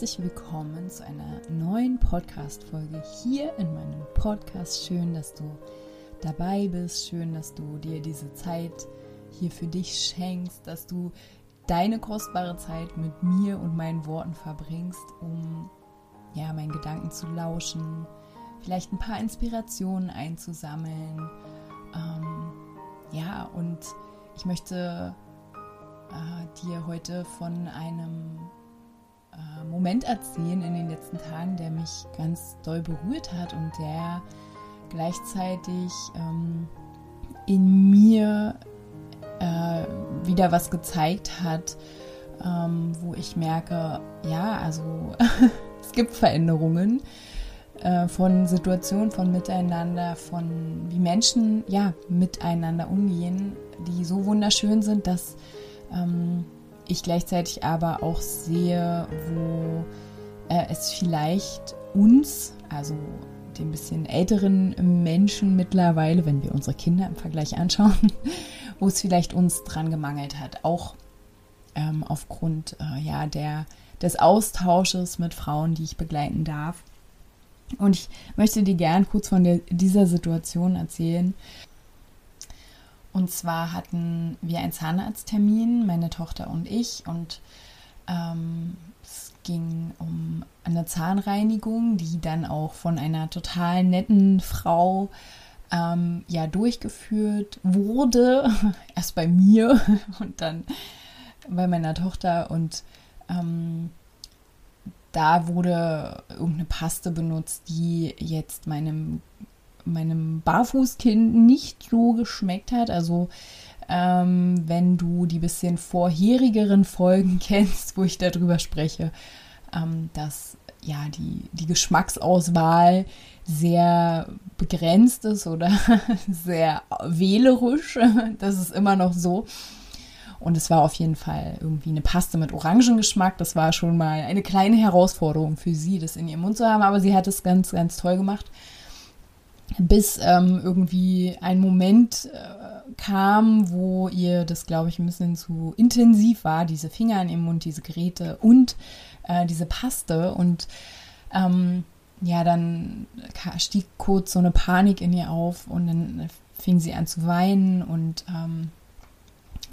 Herzlich willkommen zu einer neuen Podcast Folge hier in meinem Podcast. Schön, dass du dabei bist, schön, dass du dir diese Zeit hier für dich schenkst, dass du deine kostbare Zeit mit mir und meinen Worten verbringst, um ja, meinen Gedanken zu lauschen, vielleicht ein paar Inspirationen einzusammeln. Ähm, ja, und ich möchte äh, dir heute von einem äh, Moment erzählen in den letzten Tagen, der mich ganz doll berührt hat und der gleichzeitig ähm, in mir äh, wieder was gezeigt hat, ähm, wo ich merke, ja, also es gibt Veränderungen äh, von Situationen, von Miteinander, von wie Menschen ja miteinander umgehen, die so wunderschön sind, dass ähm, ich gleichzeitig aber auch sehe, wo äh, es vielleicht uns, also den bisschen älteren Menschen mittlerweile, wenn wir unsere Kinder im Vergleich anschauen, wo es vielleicht uns dran gemangelt hat, auch ähm, aufgrund äh, ja, der, des Austausches mit Frauen, die ich begleiten darf. Und ich möchte dir gern kurz von der, dieser Situation erzählen. Und zwar hatten wir einen Zahnarzttermin, meine Tochter und ich, und ähm, es ging um eine Zahnreinigung, die dann auch von einer total netten Frau ähm, ja durchgeführt wurde. Erst bei mir und dann bei meiner Tochter und ähm, da wurde irgendeine Paste benutzt, die jetzt meinem meinem Barfußkind nicht so geschmeckt hat. Also ähm, wenn du die bisschen vorherigeren Folgen kennst, wo ich darüber spreche, ähm, dass ja die, die Geschmacksauswahl sehr begrenzt ist oder sehr wählerisch. Das ist immer noch so. Und es war auf jeden Fall irgendwie eine Paste mit Orangengeschmack. Das war schon mal eine kleine Herausforderung für sie, das in ihrem Mund zu haben. Aber sie hat es ganz, ganz toll gemacht bis ähm, irgendwie ein Moment äh, kam, wo ihr das, glaube ich, ein bisschen zu intensiv war, diese Finger in ihrem Mund, diese Geräte und äh, diese Paste. Und ähm, ja, dann stieg kurz so eine Panik in ihr auf und dann fing sie an zu weinen und ähm,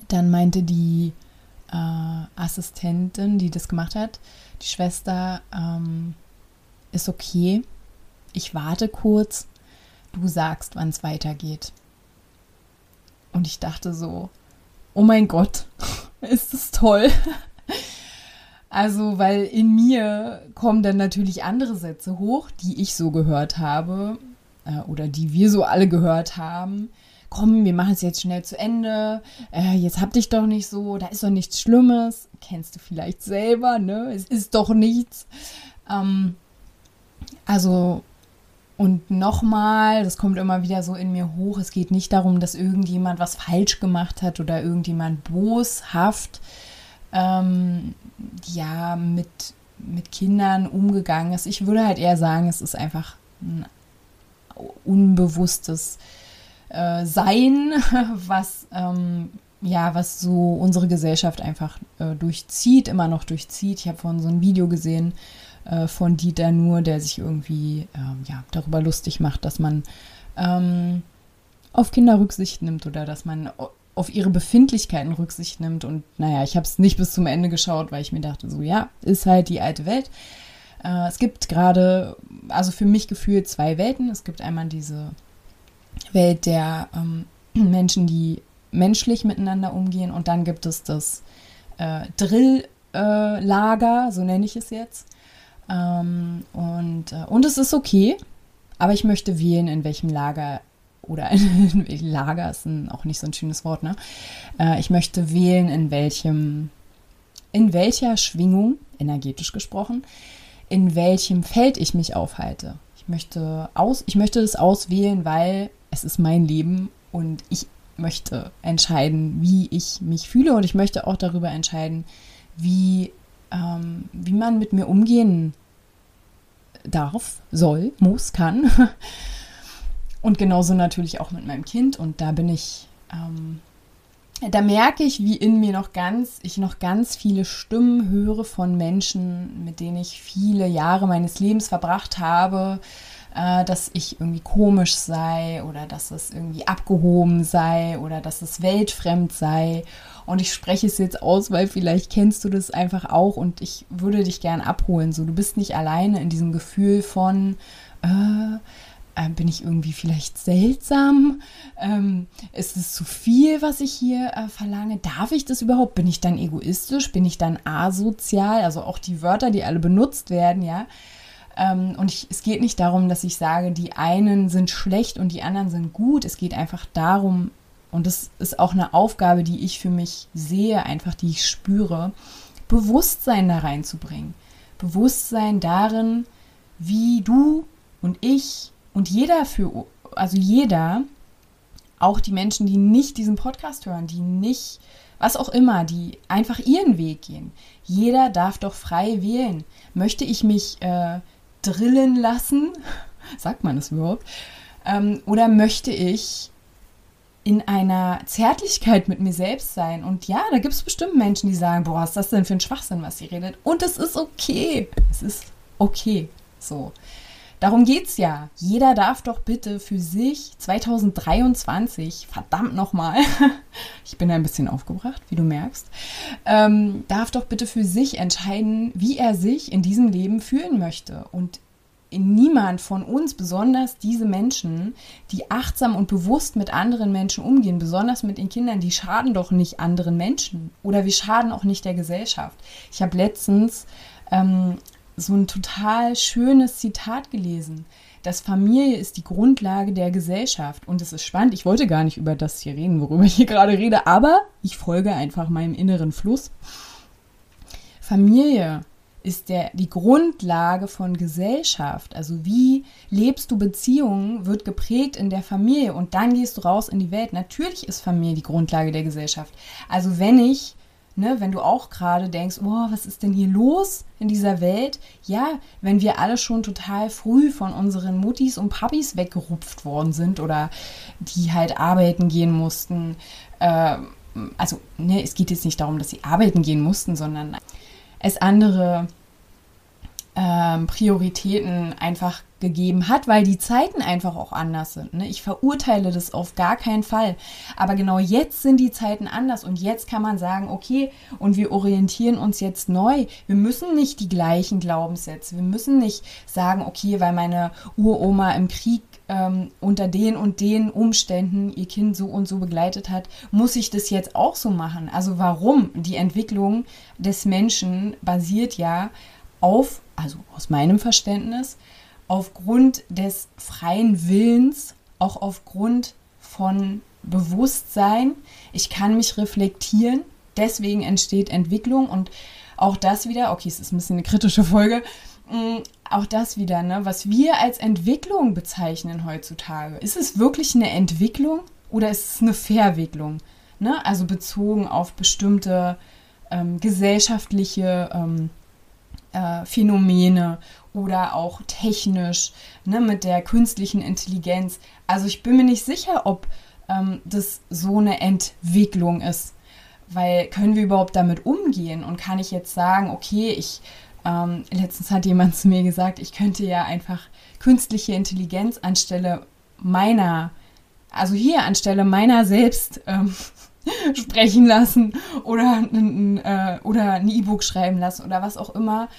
dann meinte die äh, Assistentin, die das gemacht hat, die Schwester, ähm, ist okay, ich warte kurz du sagst, wann es weitergeht. Und ich dachte so, oh mein Gott, ist das toll. Also, weil in mir kommen dann natürlich andere Sätze hoch, die ich so gehört habe äh, oder die wir so alle gehört haben. Komm, wir machen es jetzt schnell zu Ende. Äh, jetzt hab dich doch nicht so, da ist doch nichts Schlimmes. Kennst du vielleicht selber, ne? Es ist doch nichts. Ähm, also, und nochmal, das kommt immer wieder so in mir hoch, es geht nicht darum, dass irgendjemand was falsch gemacht hat oder irgendjemand boshaft ähm, ja, mit, mit Kindern umgegangen ist. Ich würde halt eher sagen, es ist einfach ein unbewusstes äh, Sein, was ähm, ja, was so unsere Gesellschaft einfach äh, durchzieht, immer noch durchzieht. Ich habe vorhin so ein Video gesehen, äh, von Dieter Nur, der sich irgendwie ähm, ja, darüber lustig macht, dass man ähm, auf Kinder Rücksicht nimmt oder dass man auf ihre Befindlichkeiten Rücksicht nimmt. Und naja, ich habe es nicht bis zum Ende geschaut, weil ich mir dachte, so ja, ist halt die alte Welt. Äh, es gibt gerade, also für mich gefühlt zwei Welten. Es gibt einmal diese Welt der ähm, Menschen, die menschlich miteinander umgehen und dann gibt es das äh, Drilllager, äh, so nenne ich es jetzt, ähm, und, äh, und es ist okay, aber ich möchte wählen, in welchem Lager oder in welchem Lager ist ein, auch nicht so ein schönes Wort, ne? Äh, ich möchte wählen, in welchem in welcher Schwingung, energetisch gesprochen, in welchem Feld ich mich aufhalte. Ich möchte, aus, ich möchte das auswählen, weil es ist mein Leben und ich möchte entscheiden, wie ich mich fühle und ich möchte auch darüber entscheiden, wie, ähm, wie man mit mir umgehen darf, soll, muss, kann. Und genauso natürlich auch mit meinem Kind. Und da bin ich, ähm, da merke ich, wie in mir noch ganz, ich noch ganz viele Stimmen höre von Menschen, mit denen ich viele Jahre meines Lebens verbracht habe, äh, dass ich irgendwie komisch sei oder dass es irgendwie abgehoben sei oder dass es weltfremd sei. Und ich spreche es jetzt aus, weil vielleicht kennst du das einfach auch und ich würde dich gern abholen. So, du bist nicht alleine in diesem Gefühl von, äh, äh, bin ich irgendwie vielleicht seltsam? Ähm, ist es zu viel, was ich hier äh, verlange? Darf ich das überhaupt? Bin ich dann egoistisch? Bin ich dann asozial? Also auch die Wörter, die alle benutzt werden, ja. Ähm, und ich, es geht nicht darum, dass ich sage, die einen sind schlecht und die anderen sind gut. Es geht einfach darum, und das ist auch eine Aufgabe, die ich für mich sehe, einfach die ich spüre, Bewusstsein da reinzubringen. Bewusstsein darin, wie du und ich und jeder für, also jeder, auch die Menschen, die nicht diesen Podcast hören, die nicht, was auch immer, die einfach ihren Weg gehen. Jeder darf doch frei wählen. Möchte ich mich äh, drillen lassen? Sagt man es überhaupt? Ähm, oder möchte ich in einer Zärtlichkeit mit mir selbst sein. Und ja, da gibt es bestimmt Menschen, die sagen, boah, was ist das denn für ein Schwachsinn, was sie redet? Und es ist okay. Es ist okay. So. Darum geht's ja. Jeder darf doch bitte für sich 2023, verdammt nochmal, ich bin ein bisschen aufgebracht, wie du merkst, ähm, darf doch bitte für sich entscheiden, wie er sich in diesem Leben fühlen möchte. Und niemand von uns, besonders diese Menschen, die achtsam und bewusst mit anderen Menschen umgehen, besonders mit den Kindern, die schaden doch nicht anderen Menschen oder wir schaden auch nicht der Gesellschaft. Ich habe letztens ähm, so ein total schönes Zitat gelesen. dass Familie ist die Grundlage der Gesellschaft. Und es ist spannend. Ich wollte gar nicht über das hier reden, worüber ich hier gerade rede, aber ich folge einfach meinem inneren Fluss. Familie ist der, die Grundlage von Gesellschaft. Also wie lebst du Beziehungen, wird geprägt in der Familie und dann gehst du raus in die Welt. Natürlich ist Familie die Grundlage der Gesellschaft. Also wenn ich, ne, wenn du auch gerade denkst, oh, was ist denn hier los in dieser Welt? Ja, wenn wir alle schon total früh von unseren Muttis und Papis weggerupft worden sind oder die halt arbeiten gehen mussten. Äh, also, ne, es geht jetzt nicht darum, dass sie arbeiten gehen mussten, sondern es andere ähm, Prioritäten einfach gegeben hat, weil die Zeiten einfach auch anders sind. Ne? Ich verurteile das auf gar keinen Fall. Aber genau jetzt sind die Zeiten anders und jetzt kann man sagen, okay, und wir orientieren uns jetzt neu. Wir müssen nicht die gleichen Glaubenssätze. Wir müssen nicht sagen, okay, weil meine Uroma im Krieg ähm, unter den und den Umständen ihr Kind so und so begleitet hat, muss ich das jetzt auch so machen. Also warum? Die Entwicklung des Menschen basiert ja auf also aus meinem Verständnis, aufgrund des freien Willens, auch aufgrund von Bewusstsein. Ich kann mich reflektieren, deswegen entsteht Entwicklung und auch das wieder, okay, es ist ein bisschen eine kritische Folge, mm, auch das wieder, ne, was wir als Entwicklung bezeichnen heutzutage. Ist es wirklich eine Entwicklung oder ist es eine Verwicklung? Ne? Also bezogen auf bestimmte ähm, gesellschaftliche ähm, äh, Phänomene oder auch technisch ne, mit der künstlichen Intelligenz. Also ich bin mir nicht sicher, ob ähm, das so eine Entwicklung ist. Weil können wir überhaupt damit umgehen? Und kann ich jetzt sagen, okay, ich, ähm, letztens hat jemand zu mir gesagt, ich könnte ja einfach künstliche Intelligenz anstelle meiner, also hier anstelle meiner selbst ähm, sprechen lassen oder ein, äh, oder ein E-Book schreiben lassen oder was auch immer.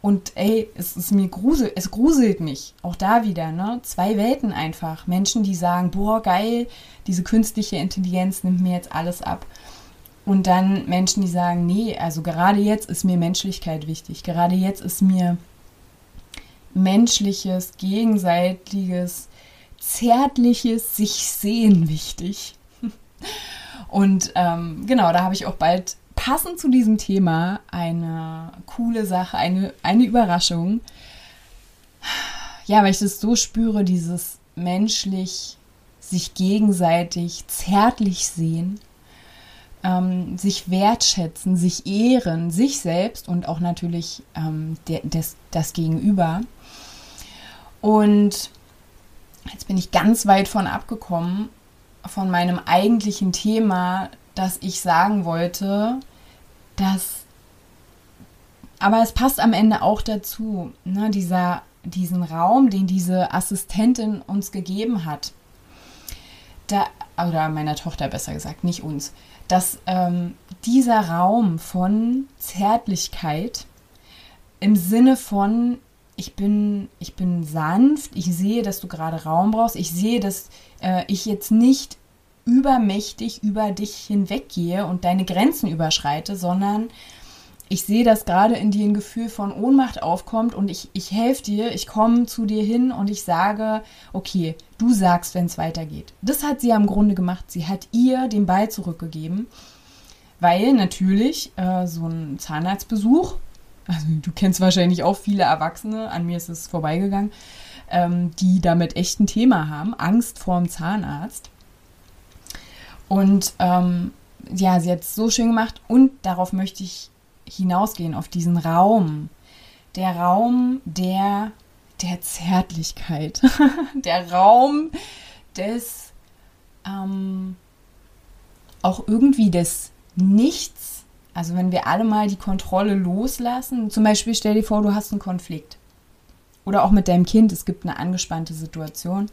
Und ey, es ist mir grusel, es gruselt mich. Auch da wieder, ne? Zwei Welten einfach. Menschen, die sagen, boah, geil, diese künstliche Intelligenz nimmt mir jetzt alles ab. Und dann Menschen, die sagen, nee, also gerade jetzt ist mir Menschlichkeit wichtig. Gerade jetzt ist mir menschliches, gegenseitiges, zärtliches sich sehen wichtig. Und ähm, genau, da habe ich auch bald passend zu diesem Thema eine coole Sache, eine, eine Überraschung. Ja, weil ich das so spüre, dieses menschlich sich gegenseitig zärtlich sehen, ähm, sich wertschätzen, sich ehren, sich selbst und auch natürlich ähm, der, des, das Gegenüber. Und jetzt bin ich ganz weit von abgekommen, von meinem eigentlichen Thema, dass ich sagen wollte, dass, aber es passt am Ende auch dazu, ne, dieser, diesen Raum, den diese Assistentin uns gegeben hat, da, oder meiner Tochter besser gesagt, nicht uns, dass ähm, dieser Raum von Zärtlichkeit im Sinne von, ich bin, ich bin sanft, ich sehe, dass du gerade Raum brauchst, ich sehe, dass äh, ich jetzt nicht übermächtig über dich hinweggehe und deine Grenzen überschreite, sondern ich sehe, dass gerade in dir ein Gefühl von Ohnmacht aufkommt und ich, ich helfe dir, ich komme zu dir hin und ich sage, okay, du sagst, wenn es weitergeht. Das hat sie ja im Grunde gemacht. Sie hat ihr den Ball zurückgegeben, weil natürlich äh, so ein Zahnarztbesuch, also du kennst wahrscheinlich auch viele Erwachsene, an mir ist es vorbeigegangen, ähm, die damit echt ein Thema haben, Angst vorm Zahnarzt. Und ähm, ja, sie hat es so schön gemacht und darauf möchte ich hinausgehen, auf diesen Raum. Der Raum der, der Zärtlichkeit. der Raum des ähm, auch irgendwie des Nichts. Also wenn wir alle mal die Kontrolle loslassen, zum Beispiel stell dir vor, du hast einen Konflikt. Oder auch mit deinem Kind, es gibt eine angespannte Situation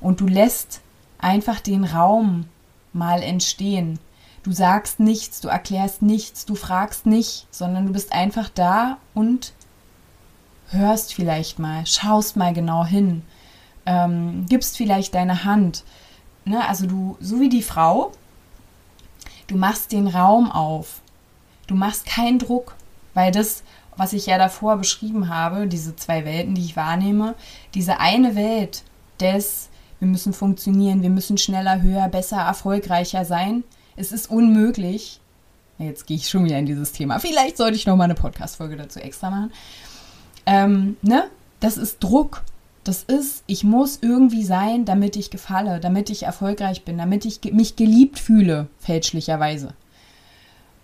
und du lässt einfach den Raum mal entstehen. Du sagst nichts, du erklärst nichts, du fragst nicht, sondern du bist einfach da und hörst vielleicht mal, schaust mal genau hin, ähm, gibst vielleicht deine Hand. Ne? Also du, so wie die Frau, du machst den Raum auf. Du machst keinen Druck, weil das, was ich ja davor beschrieben habe, diese zwei Welten, die ich wahrnehme, diese eine Welt des, wir müssen funktionieren, wir müssen schneller, höher, besser, erfolgreicher sein, es ist unmöglich. Jetzt gehe ich schon wieder in dieses Thema. Vielleicht sollte ich noch mal eine Podcast-Folge dazu extra machen. Ähm, ne? Das ist Druck. Das ist, ich muss irgendwie sein, damit ich gefalle, damit ich erfolgreich bin, damit ich mich geliebt fühle, fälschlicherweise.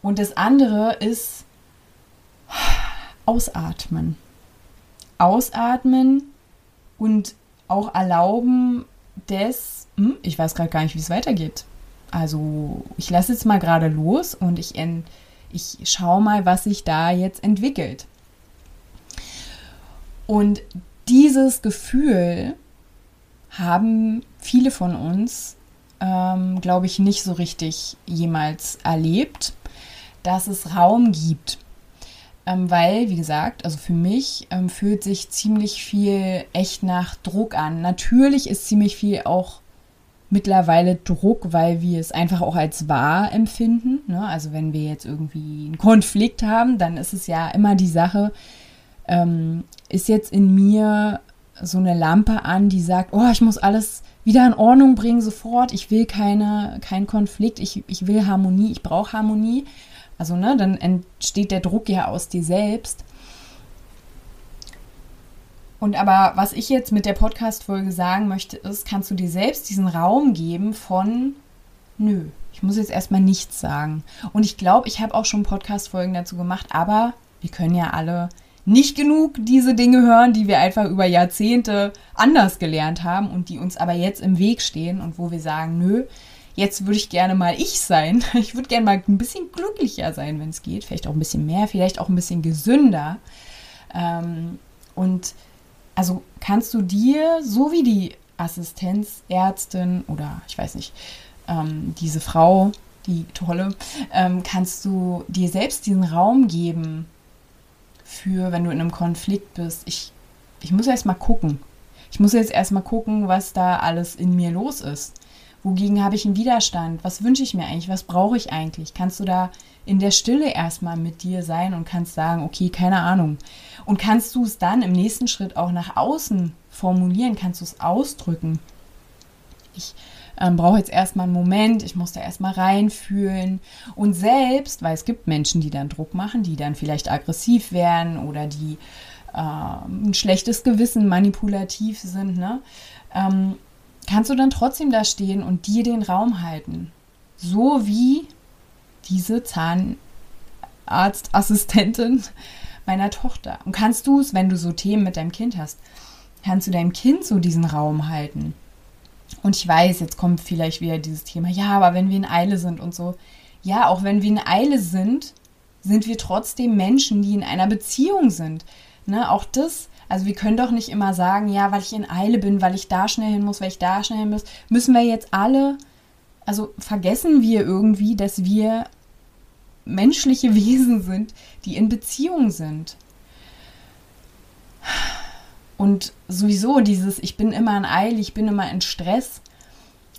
Und das andere ist ausatmen. Ausatmen und auch erlauben des, hm, ich weiß gerade gar nicht, wie es weitergeht. Also ich lasse jetzt mal gerade los und ich, ich schaue mal, was sich da jetzt entwickelt. Und dieses Gefühl haben viele von uns, ähm, glaube ich, nicht so richtig jemals erlebt, dass es Raum gibt. Ähm, weil, wie gesagt, also für mich ähm, fühlt sich ziemlich viel echt nach Druck an. Natürlich ist ziemlich viel auch mittlerweile Druck, weil wir es einfach auch als wahr empfinden. Ne? Also wenn wir jetzt irgendwie einen Konflikt haben, dann ist es ja immer die Sache, ähm, ist jetzt in mir so eine Lampe an, die sagt, oh, ich muss alles wieder in Ordnung bringen sofort, ich will keine, keinen Konflikt, ich, ich will Harmonie, ich brauche Harmonie. Also, ne, dann entsteht der Druck ja aus dir selbst. Und aber was ich jetzt mit der Podcast-Folge sagen möchte, ist, kannst du dir selbst diesen Raum geben von, nö, ich muss jetzt erstmal nichts sagen. Und ich glaube, ich habe auch schon Podcast-Folgen dazu gemacht, aber wir können ja alle nicht genug diese Dinge hören, die wir einfach über Jahrzehnte anders gelernt haben und die uns aber jetzt im Weg stehen und wo wir sagen, nö, jetzt würde ich gerne mal ich sein. Ich würde gerne mal ein bisschen glücklicher sein, wenn es geht. Vielleicht auch ein bisschen mehr, vielleicht auch ein bisschen gesünder. Ähm, und also kannst du dir, so wie die Assistenzärztin oder ich weiß nicht, ähm, diese Frau, die tolle, ähm, kannst du dir selbst diesen Raum geben für, wenn du in einem Konflikt bist. Ich, ich muss erst mal gucken. Ich muss jetzt erst mal gucken, was da alles in mir los ist. Wogegen habe ich einen Widerstand? Was wünsche ich mir eigentlich? Was brauche ich eigentlich? Kannst du da in der Stille erstmal mit dir sein und kannst sagen, okay, keine Ahnung. Und kannst du es dann im nächsten Schritt auch nach außen formulieren? Kannst du es ausdrücken? Ich ähm, brauche jetzt erstmal einen Moment, ich muss da erstmal reinfühlen. Und selbst, weil es gibt Menschen, die dann Druck machen, die dann vielleicht aggressiv werden oder die äh, ein schlechtes Gewissen manipulativ sind, ne? Ähm, kannst du dann trotzdem da stehen und dir den Raum halten. So wie diese Zahnarztassistentin meiner Tochter. Und kannst du es, wenn du so Themen mit deinem Kind hast, kannst du deinem Kind so diesen Raum halten. Und ich weiß, jetzt kommt vielleicht wieder dieses Thema, ja, aber wenn wir in Eile sind und so. Ja, auch wenn wir in Eile sind, sind wir trotzdem Menschen, die in einer Beziehung sind. Ne, auch das, also wir können doch nicht immer sagen, ja, weil ich in Eile bin, weil ich da schnell hin muss, weil ich da schnell hin muss, müssen wir jetzt alle, also vergessen wir irgendwie, dass wir menschliche Wesen sind, die in Beziehung sind. Und sowieso dieses, ich bin immer in Eile, ich bin immer in Stress.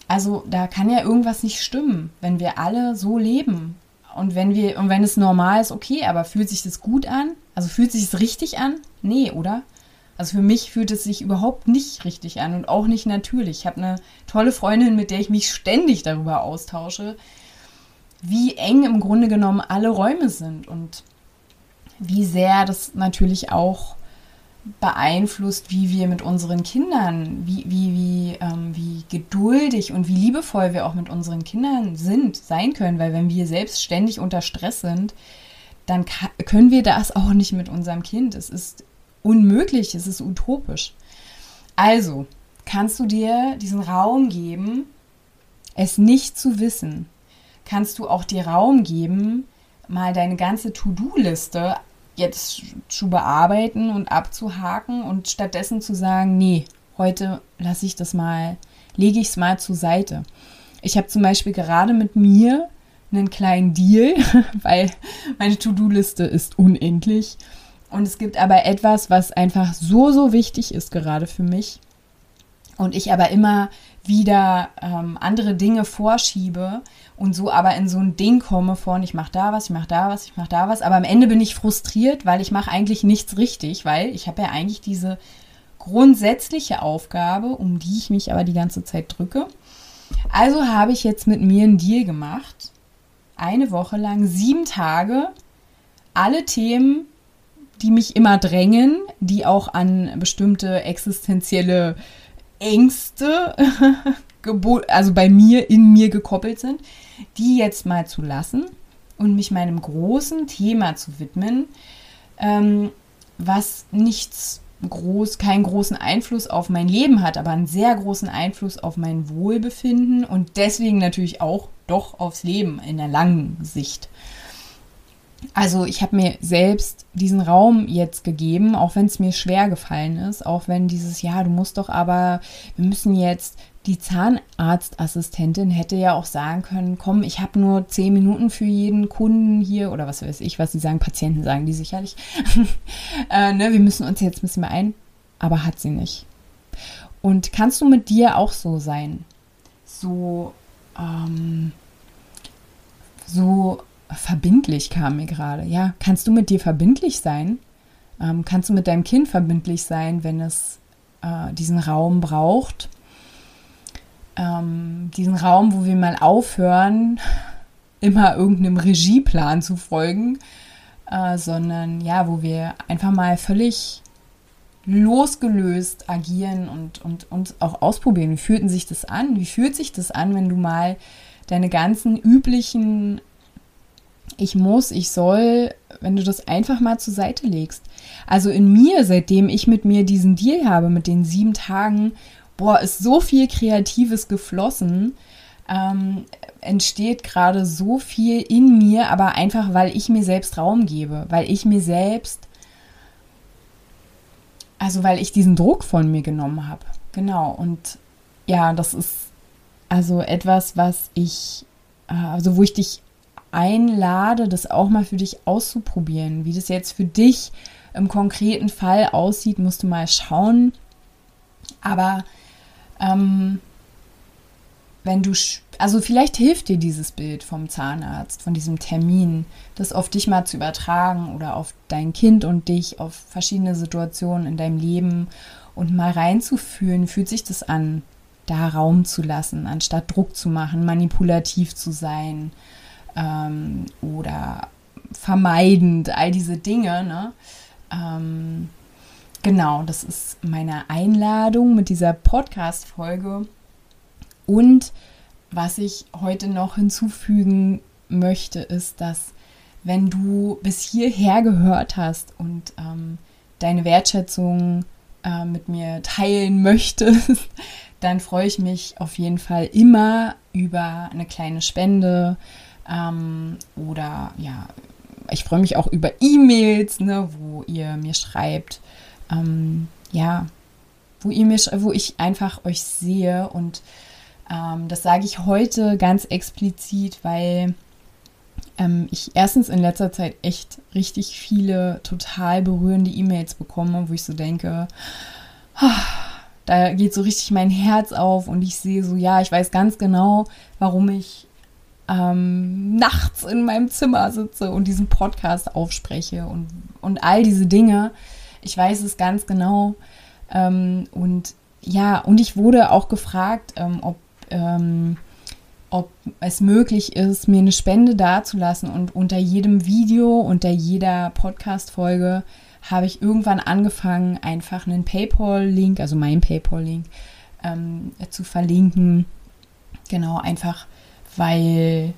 Also da kann ja irgendwas nicht stimmen, wenn wir alle so leben. Und wenn wir, und wenn es normal ist, okay, aber fühlt sich das gut an? Also fühlt sich es richtig an? Nee, oder? Also für mich fühlt es sich überhaupt nicht richtig an und auch nicht natürlich. Ich habe eine tolle Freundin, mit der ich mich ständig darüber austausche, wie eng im Grunde genommen alle Räume sind und wie sehr das natürlich auch beeinflusst, wie wir mit unseren Kindern, wie, wie, wie, ähm, wie geduldig und wie liebevoll wir auch mit unseren Kindern sind, sein können. Weil wenn wir selbst ständig unter Stress sind, dann können wir das auch nicht mit unserem Kind. Es ist unmöglich, es ist utopisch. Also kannst du dir diesen Raum geben, es nicht zu wissen. Kannst du auch dir Raum geben, mal deine ganze To-Do-Liste jetzt zu bearbeiten und abzuhaken und stattdessen zu sagen, nee, heute lasse ich das mal, lege ich es mal zur Seite. Ich habe zum Beispiel gerade mit mir einen kleinen Deal, weil meine To-Do-Liste ist unendlich. Und es gibt aber etwas, was einfach so, so wichtig ist gerade für mich. Und ich aber immer wieder ähm, andere Dinge vorschiebe und so aber in so ein Ding komme von, ich mache da was, ich mache da was, ich mache da was. Aber am Ende bin ich frustriert, weil ich mache eigentlich nichts richtig, weil ich habe ja eigentlich diese grundsätzliche Aufgabe, um die ich mich aber die ganze Zeit drücke. Also habe ich jetzt mit mir einen Deal gemacht. Eine Woche lang, sieben Tage, alle Themen, die mich immer drängen, die auch an bestimmte existenzielle Ängste, also bei mir, in mir gekoppelt sind, die jetzt mal zu lassen und mich meinem großen Thema zu widmen, ähm, was nichts groß, keinen großen Einfluss auf mein Leben hat, aber einen sehr großen Einfluss auf mein Wohlbefinden und deswegen natürlich auch doch aufs Leben in der langen Sicht. Also ich habe mir selbst diesen Raum jetzt gegeben, auch wenn es mir schwer gefallen ist, auch wenn dieses, ja, du musst doch aber, wir müssen jetzt, die Zahnarztassistentin hätte ja auch sagen können, komm, ich habe nur zehn Minuten für jeden Kunden hier oder was weiß ich, was sie sagen, Patienten sagen die sicherlich. äh, ne, wir müssen uns jetzt ein bisschen mehr ein, aber hat sie nicht. Und kannst du mit dir auch so sein? So, ähm, so verbindlich kam mir gerade. Ja, kannst du mit dir verbindlich sein? Ähm, kannst du mit deinem Kind verbindlich sein, wenn es äh, diesen Raum braucht? Ähm, diesen Raum, wo wir mal aufhören, immer irgendeinem Regieplan zu folgen, äh, sondern ja, wo wir einfach mal völlig losgelöst agieren und, und uns auch ausprobieren. Wie fühlt sich das an? Wie fühlt sich das an, wenn du mal deine ganzen üblichen ich muss, ich soll, wenn du das einfach mal zur Seite legst. Also in mir, seitdem ich mit mir diesen Deal habe, mit den sieben Tagen, boah, ist so viel Kreatives geflossen, ähm, entsteht gerade so viel in mir, aber einfach, weil ich mir selbst Raum gebe, weil ich mir selbst, also weil ich diesen Druck von mir genommen habe. Genau, und ja, das ist also etwas, was ich, äh, also wo ich dich einlade, das auch mal für dich auszuprobieren. Wie das jetzt für dich im konkreten Fall aussieht, musst du mal schauen. Aber ähm, wenn du, also vielleicht hilft dir dieses Bild vom Zahnarzt, von diesem Termin, das auf dich mal zu übertragen oder auf dein Kind und dich, auf verschiedene Situationen in deinem Leben und mal reinzufühlen, fühlt sich das an? da Raum zu lassen, anstatt Druck zu machen, manipulativ zu sein ähm, oder vermeidend, all diese Dinge. Ne? Ähm, genau, das ist meine Einladung mit dieser Podcast-Folge. Und was ich heute noch hinzufügen möchte, ist, dass wenn du bis hierher gehört hast und ähm, deine Wertschätzung äh, mit mir teilen möchtest, dann freue ich mich auf jeden Fall immer über eine kleine Spende ähm, oder ja, ich freue mich auch über E-Mails, ne, wo ihr mir schreibt, ähm, ja, wo ihr mir, wo ich einfach euch sehe. Und ähm, das sage ich heute ganz explizit, weil ähm, ich erstens in letzter Zeit echt richtig viele total berührende E-Mails bekomme, wo ich so denke, ah, da geht so richtig mein Herz auf und ich sehe so, ja, ich weiß ganz genau, warum ich ähm, nachts in meinem Zimmer sitze und diesen Podcast aufspreche und, und all diese Dinge. Ich weiß es ganz genau. Ähm, und ja, und ich wurde auch gefragt, ähm, ob ähm, ob es möglich ist, mir eine Spende dazulassen. Und unter jedem Video, unter jeder Podcast-Folge habe ich irgendwann angefangen, einfach einen PayPal-Link, also meinen PayPal-Link, ähm, zu verlinken. Genau, einfach weil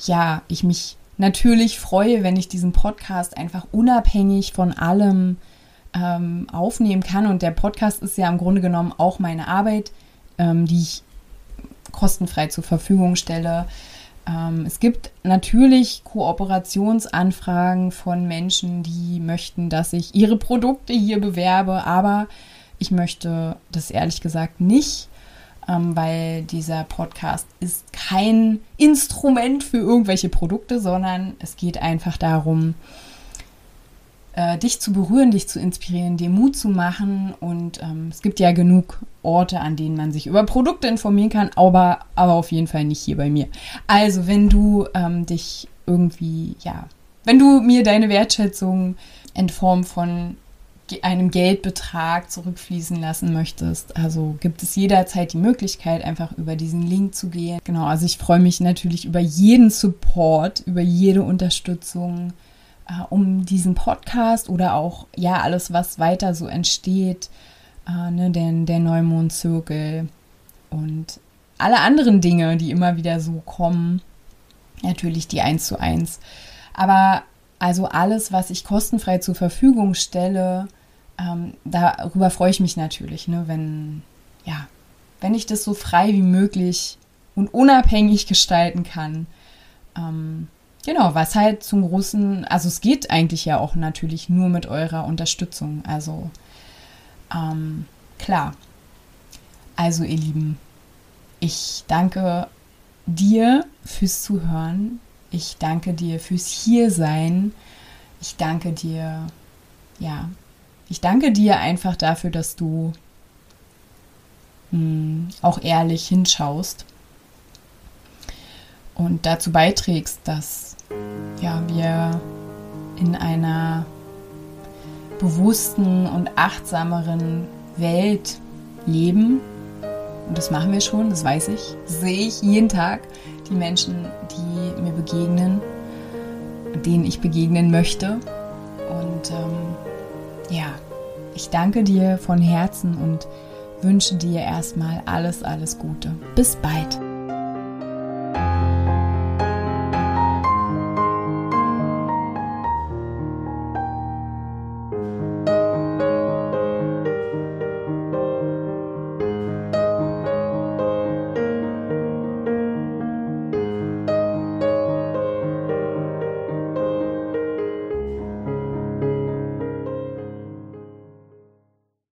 ja, ich mich natürlich freue, wenn ich diesen Podcast einfach unabhängig von allem ähm, aufnehmen kann. Und der Podcast ist ja im Grunde genommen auch meine Arbeit, ähm, die ich kostenfrei zur Verfügung stelle. Ähm, es gibt natürlich Kooperationsanfragen von Menschen, die möchten, dass ich ihre Produkte hier bewerbe, aber ich möchte das ehrlich gesagt nicht, ähm, weil dieser Podcast ist kein Instrument für irgendwelche Produkte, sondern es geht einfach darum, äh, dich zu berühren, dich zu inspirieren, dir Mut zu machen. Und ähm, es gibt ja genug Orte, an denen man sich über Produkte informieren kann, aber, aber auf jeden Fall nicht hier bei mir. Also, wenn du ähm, dich irgendwie, ja, wenn du mir deine Wertschätzung in Form von einem Geldbetrag zurückfließen lassen möchtest, also gibt es jederzeit die Möglichkeit, einfach über diesen Link zu gehen. Genau, also ich freue mich natürlich über jeden Support, über jede Unterstützung äh, um diesen Podcast oder auch ja alles, was weiter so entsteht, äh, ne, der, der Neumondzirkel und alle anderen Dinge, die immer wieder so kommen. Natürlich die 1 zu 1. Aber also alles, was ich kostenfrei zur Verfügung stelle, ähm, darüber freue ich mich natürlich, ne, wenn, ja, wenn ich das so frei wie möglich und unabhängig gestalten kann. Ähm, Genau, was halt zum großen, also es geht eigentlich ja auch natürlich nur mit eurer Unterstützung. Also ähm, klar. Also ihr Lieben, ich danke dir fürs Zuhören. Ich danke dir fürs Hiersein. Ich danke dir, ja, ich danke dir einfach dafür, dass du mh, hm, auch ehrlich hinschaust und dazu beiträgst, dass ja, wir in einer bewussten und achtsameren Welt leben. Und das machen wir schon, das weiß ich. Das sehe ich jeden Tag. Die Menschen, die mir begegnen, denen ich begegnen möchte. Ja, ich danke dir von Herzen und wünsche dir erstmal alles, alles Gute. Bis bald.